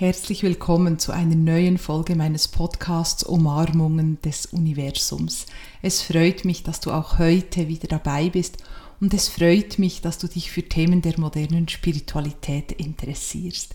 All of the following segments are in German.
Herzlich willkommen zu einer neuen Folge meines Podcasts Umarmungen des Universums. Es freut mich, dass du auch heute wieder dabei bist und es freut mich, dass du dich für Themen der modernen Spiritualität interessierst.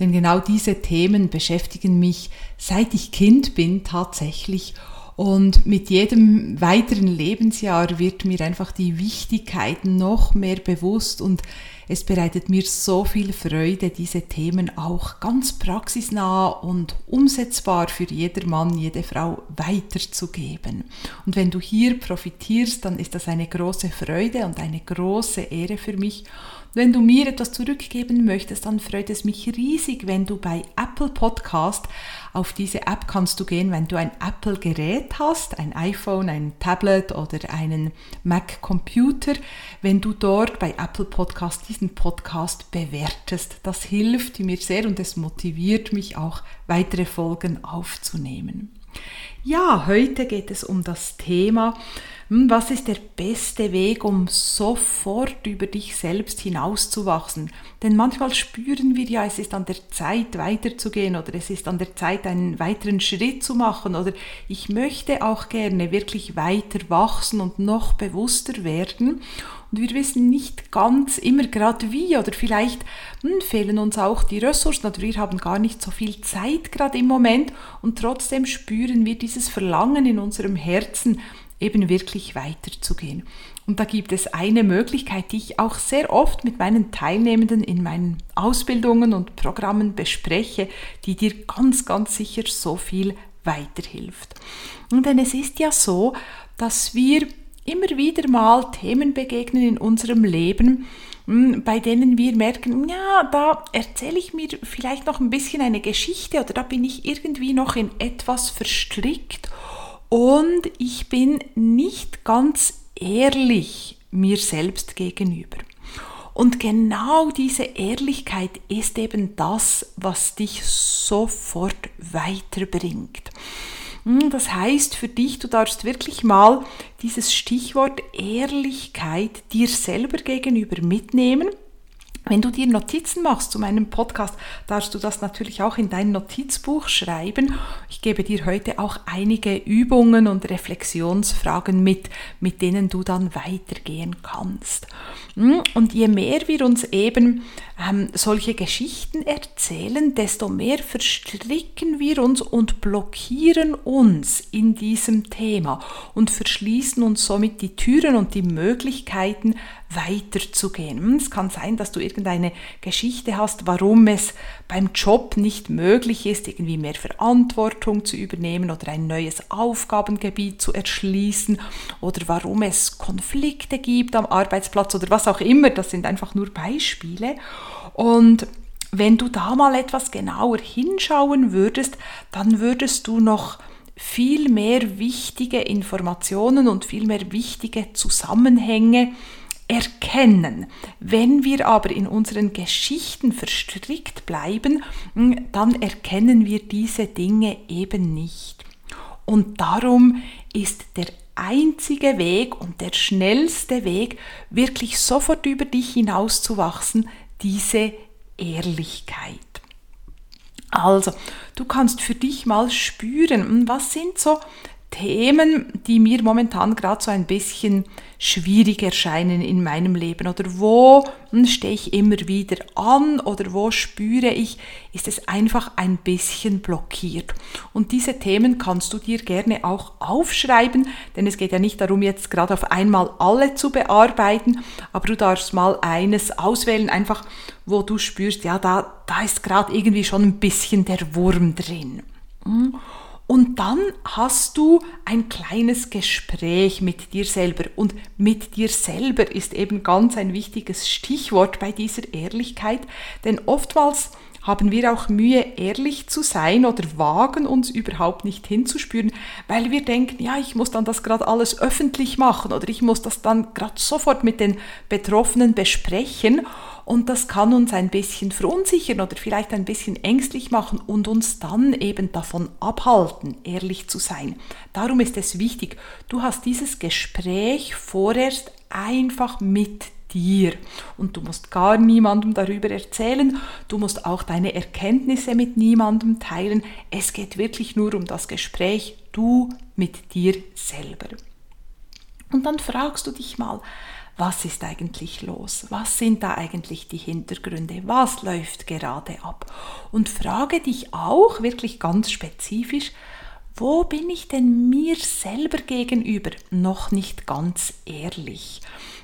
Denn genau diese Themen beschäftigen mich, seit ich Kind bin, tatsächlich und mit jedem weiteren Lebensjahr wird mir einfach die Wichtigkeit noch mehr bewusst und es bereitet mir so viel Freude, diese Themen auch ganz praxisnah und umsetzbar für jedermann, jede Frau weiterzugeben. Und wenn du hier profitierst, dann ist das eine große Freude und eine große Ehre für mich. Wenn du mir etwas zurückgeben möchtest, dann freut es mich riesig, wenn du bei Apple Podcast auf diese App kannst du gehen, wenn du ein Apple-Gerät hast, ein iPhone, ein Tablet oder einen Mac-Computer, wenn du dort bei Apple Podcast diesen Podcast bewertest. Das hilft mir sehr und es motiviert mich auch, weitere Folgen aufzunehmen. Ja, heute geht es um das Thema, was ist der beste Weg, um sofort über dich selbst hinauszuwachsen? Denn manchmal spüren wir ja, es ist an der Zeit weiterzugehen oder es ist an der Zeit einen weiteren Schritt zu machen oder ich möchte auch gerne wirklich weiter wachsen und noch bewusster werden. Und wir wissen nicht ganz immer gerade wie oder vielleicht hm, fehlen uns auch die Ressourcen oder wir haben gar nicht so viel Zeit gerade im Moment und trotzdem spüren wir dieses Verlangen in unserem Herzen, eben wirklich weiterzugehen. Und da gibt es eine Möglichkeit, die ich auch sehr oft mit meinen Teilnehmenden in meinen Ausbildungen und Programmen bespreche, die dir ganz, ganz sicher so viel weiterhilft. Und denn es ist ja so, dass wir immer wieder mal Themen begegnen in unserem Leben, hm, bei denen wir merken, ja, da erzähle ich mir vielleicht noch ein bisschen eine Geschichte oder da bin ich irgendwie noch in etwas verstrickt und ich bin nicht ganz ehrlich mir selbst gegenüber. Und genau diese Ehrlichkeit ist eben das, was dich sofort weiterbringt. Hm, das heißt für dich, du darfst wirklich mal dieses Stichwort Ehrlichkeit dir selber gegenüber mitnehmen wenn du dir Notizen machst zu meinem Podcast, darfst du das natürlich auch in dein Notizbuch schreiben. Ich gebe dir heute auch einige Übungen und Reflexionsfragen mit, mit denen du dann weitergehen kannst. Hm? Und je mehr wir uns eben ähm, solche Geschichten erzählen, desto mehr verstricken wir uns und blockieren uns in diesem Thema und verschließen uns somit die Türen und die Möglichkeiten weiterzugehen. Hm, es kann sein, dass du irgendeine Geschichte hast, warum es beim Job nicht möglich ist, irgendwie mehr Verantwortung zu übernehmen oder ein neues Aufgabengebiet zu erschließen oder warum es Konflikte gibt am Arbeitsplatz oder was auch immer. Das sind einfach nur Beispiele. Und wenn du da mal etwas genauer hinschauen würdest, dann würdest du noch viel mehr wichtige Informationen und viel mehr wichtige Zusammenhänge erkennen. Wenn wir aber in unseren Geschichten verstrickt bleiben, hm, dann erkennen wir diese Dinge eben nicht. Und darum ist der einzige Weg und der schnellste Weg, wirklich sofort über dich hinauszuwachsen, diese Ehrlichkeit. Also, du kannst für dich mal spüren, hm, was sind so Themen, die mir momentan gerade so ein bisschen schwierig erscheinen in meinem Leben oder wo hm, stehe ich immer wieder an oder wo spüre ich, ist es einfach ein bisschen blockiert. Und diese Themen kannst du dir gerne auch aufschreiben, denn es geht ja nicht darum, jetzt gerade auf einmal alle zu bearbeiten, aber du darfst mal eines auswählen, einfach wo du spürst, ja, da, da ist gerade irgendwie schon ein bisschen der Wurm drin. Hm. Und dann hast du ein kleines Gespräch mit dir selber. Und mit dir selber ist eben ganz ein wichtiges Stichwort bei dieser Ehrlichkeit, denn oftmals haben wir auch Mühe, ehrlich zu sein oder wagen uns überhaupt nicht hinzuspüren, weil wir denken, ja, ich muss dann das gerade alles öffentlich machen oder ich muss das dann gerade sofort mit den Betroffenen besprechen und das kann uns ein bisschen verunsichern oder vielleicht ein bisschen ängstlich machen und uns dann eben davon abhalten, ehrlich zu sein. Darum ist es wichtig, du hast dieses Gespräch vorerst einfach mit dir. Und du musst gar niemandem darüber erzählen, du musst auch deine Erkenntnisse mit niemandem teilen. Es geht wirklich nur um das Gespräch, du mit dir selber. Und dann fragst du dich mal, was ist eigentlich los? Was sind da eigentlich die Hintergründe? Was läuft gerade ab? Und frage dich auch wirklich ganz spezifisch, wo bin ich denn mir selber gegenüber noch nicht ganz ehrlich?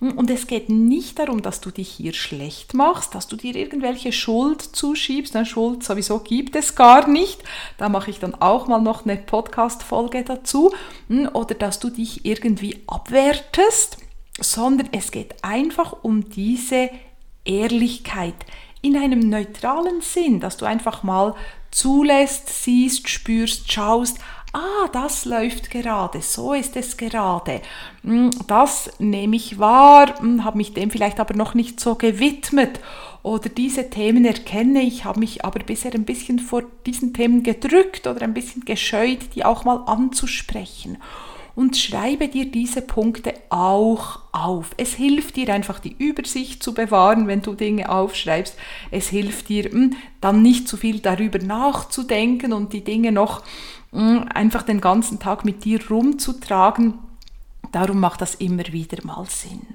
Und es geht nicht darum, dass du dich hier schlecht machst, dass du dir irgendwelche Schuld zuschiebst. Eine Schuld sowieso gibt es gar nicht. Da mache ich dann auch mal noch eine Podcast-Folge dazu. Oder dass du dich irgendwie abwertest, sondern es geht einfach um diese Ehrlichkeit in einem neutralen Sinn, dass du einfach mal zulässt, siehst, spürst, schaust, ah, das läuft gerade, so ist es gerade. Hm, das nehme ich wahr, hm, habe mich dem vielleicht aber noch nicht so gewidmet. Oder diese Themen erkenne ich, habe mich aber bisher ein bisschen vor diesen Themen gedrückt oder ein bisschen gescheut, die auch mal anzusprechen und schreibe dir diese Punkte auch auf. Es hilft dir einfach die Übersicht zu bewahren, wenn du Dinge aufschreibst. Es hilft dir hm, dann nicht zu viel darüber nachzudenken und die Dinge noch hm, einfach den ganzen Tag mit dir rumzutragen. Darum macht das immer wieder mal Sinn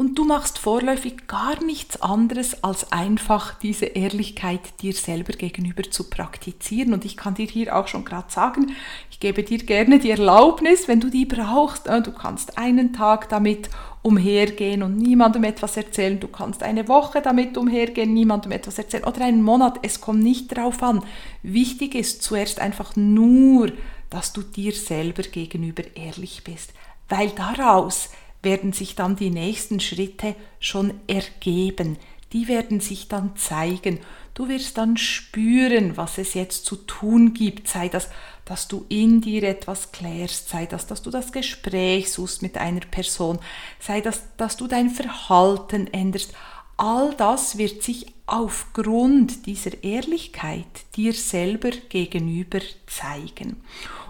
und du machst vorläufig gar nichts anderes, als einfach diese Ehrlichkeit dir selber gegenüber zu praktizieren. Und ich kann dir hier auch schon gerade sagen, ich gebe dir gerne die Erlaubnis, wenn du die brauchst. Äh, du kannst einen Tag damit umhergehen und niemandem etwas erzählen. Du kannst eine Woche damit umhergehen, niemandem etwas erzählen. Oder einen Monat. Es kommt nicht drauf an. Wichtig ist zuerst einfach nur, dass du dir selber gegenüber ehrlich bist. Weil daraus werden sich dann die nächsten Schritte schon ergeben. Die werden sich dann zeigen. Du wirst dann spüren, was es jetzt zu tun gibt. Sei das, dass du in dir etwas klärst, sei das, dass du das Gespräch suchst mit einer Person, sei das, dass du dein Verhalten änderst. All das wird sich aufgrund dieser Ehrlichkeit dir selber gegenüber zeigen.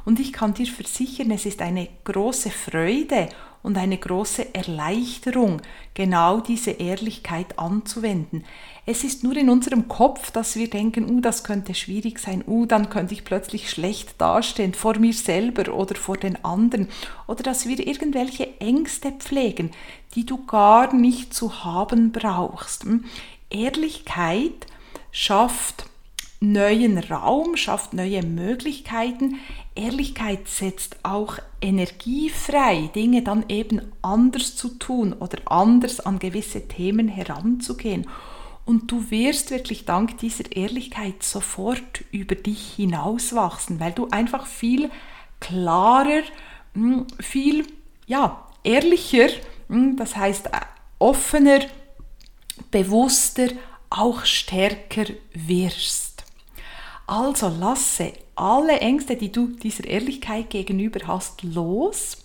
Und ich kann dir versichern, es ist eine große Freude und eine große Erleichterung, genau diese Ehrlichkeit anzuwenden. Es ist nur in unserem Kopf, dass wir denken, uh, das könnte schwierig sein, uh, dann könnte ich plötzlich schlecht dastehen vor mir selber oder vor den anderen oder dass wir irgendwelche Ängste pflegen, die du gar nicht zu haben brauchst. Hm? Ehrlichkeit schafft neuen Raum, schafft neue Möglichkeiten. Ehrlichkeit setzt auch Energie frei, Dinge dann eben anders zu tun oder anders an gewisse Themen heranzugehen. Und du wirst wirklich dank dieser Ehrlichkeit sofort über dich hinauswachsen, weil du einfach viel klarer, hm, viel ja, ehrlicher, hm, das heißt äh, offener, bewusster, auch stärker wirst. Also lasse alle Ängste, die du dieser Ehrlichkeit gegenüber hast, los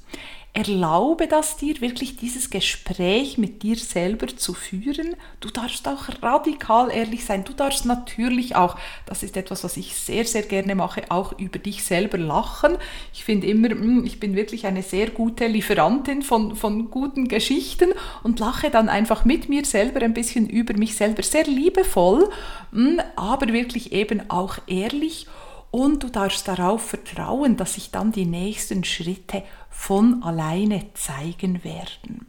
Erlaube das dir, wirklich dieses Gespräch mit dir selber zu führen. Du darfst auch radikal ehrlich sein. Du darfst natürlich auch, das ist etwas, was ich sehr, sehr gerne mache, auch über dich selber lachen. Ich finde immer, hm, ich bin wirklich eine sehr gute Lieferantin von, von guten Geschichten und lache dann einfach mit mir selber ein bisschen über mich selber. Sehr liebevoll, hm, aber wirklich eben auch ehrlich und du darfst darauf vertrauen, dass sich dann die nächsten Schritte von alleine zeigen werden.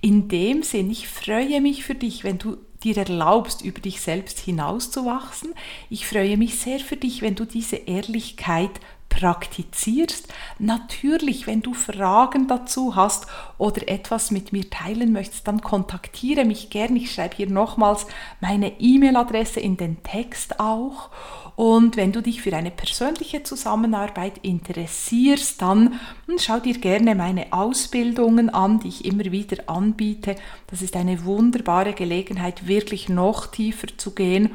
In dem Sinn, ich freue mich für dich, wenn du dir erlaubst, über dich selbst hinauszuwachsen. Ich freue mich sehr für dich, wenn du diese Ehrlichkeit praktizierst. Natürlich, wenn du Fragen dazu hast oder etwas mit mir teilen möchtest, dann kontaktiere mich gerne. Ich schreibe hier nochmals meine E-Mail-Adresse in den Text auch. Und wenn du dich für eine persönliche Zusammenarbeit interessierst, dann hm, schau dir gerne meine Ausbildungen an, die ich immer wieder anbiete. Das ist eine wunderbare Gelegenheit, wirklich noch tiefer zu gehen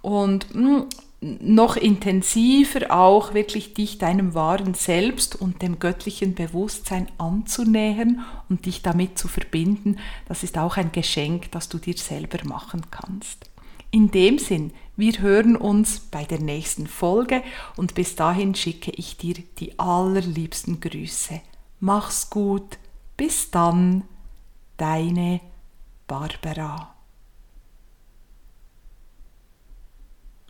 und hm, noch intensiver auch wirklich dich deinem wahren Selbst und dem göttlichen Bewusstsein anzunähern und dich damit zu verbinden. Das ist auch ein Geschenk, das du dir selber machen kannst. In dem Sinn, wir hören uns bei der nächsten Folge und bis dahin schicke ich dir die allerliebsten Grüße. Mach's gut, bis dann, deine Barbara.